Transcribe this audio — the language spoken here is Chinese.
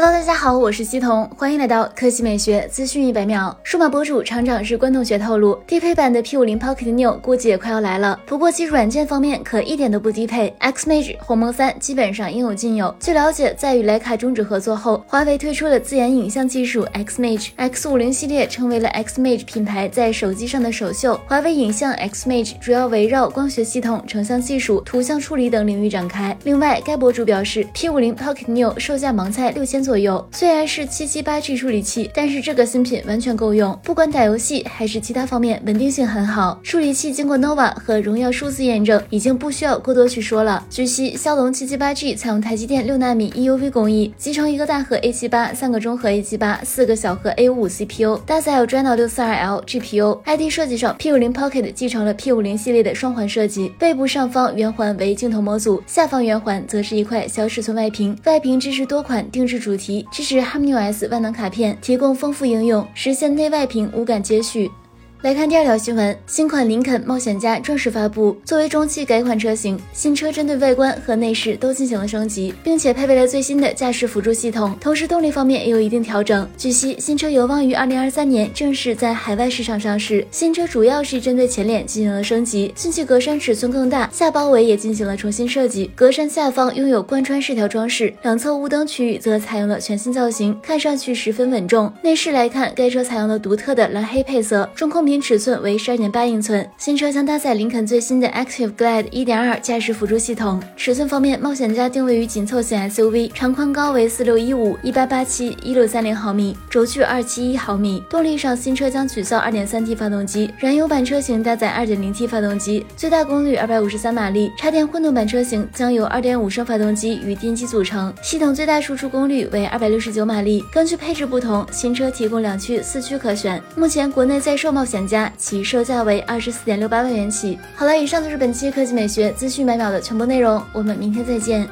Hello，大家好，我是西彤，欢迎来到科技美学资讯一百秒。数码博主厂长是关同学透露，低配版的 P50 Pocket New 估计也快要来了。不过技术软件方面可一点都不低配，Xmage 鸿蒙三基本上应有尽有。据了解，在与徕卡终止合作后，华为推出了自研影像技术 Xmage X50 系列，成为了 Xmage 品牌在手机上的首秀。华为影像 Xmage 主要围绕光学系统、成像技术、图像处理等领域展开。另外，该博主表示，P50 Pocket New 售价盲猜六千。左右，虽然是七七八 G 处理器，但是这个新品完全够用，不管打游戏还是其他方面，稳定性很好。处理器经过 Nova 和荣耀数字验证，已经不需要过多去说了。据悉，骁龙七七八 G 采用台积电六纳米 EUV 工艺，集成一个大核 A 七八，三个中核 A 七八，四个小核 A 五五 CPU，搭载有 Adreno 六四二 L GPU。ID 设计上，P50 Pocket 继承了 P50 系列的双环设计，背部上方圆环为镜头模组，下方圆环则是一块小尺寸外屏，外屏支持多款定制主。题支持 HarmonyOS 万能卡片，提供丰富应用，实现内外屏无感接续。来看第二条新闻，新款林肯冒险家正式发布。作为中期改款车型，新车针对外观和内饰都进行了升级，并且配备了最新的驾驶辅助系统，同时动力方面也有一定调整。据悉，新车有望于二零二三年正式在海外市场上市。新车主要是针对前脸进行了升级，进气格栅尺寸更大，下包围也进行了重新设计。格栅下方拥有贯穿式条装饰，两侧雾灯区域则采用了全新造型，看上去十分稳重。内饰来看，该车采用了独特的蓝黑配色，中控。尺寸为十二点八英寸，新车将搭载林肯最新的 Active Glide 一点二驾驶辅助系统。尺寸方面，冒险家定位于紧凑型 SUV，长宽高为四六一五、一八八七、一六三零毫米，轴距二七一毫米。动力上，新车将取消二点三 T 发动机，燃油版车型搭载二点零 T 发动机，最大功率二百五十三马力。插电混动版车型将由二点五升发动机与电机组成，系统最大输出功率为二百六十九马力。根据配置不同，新车提供两驱、四驱可选。目前国内在售冒险。家其售价为二十四点六八万元起。好了，以上就是本期科技美学资讯百秒的全部内容，我们明天再见。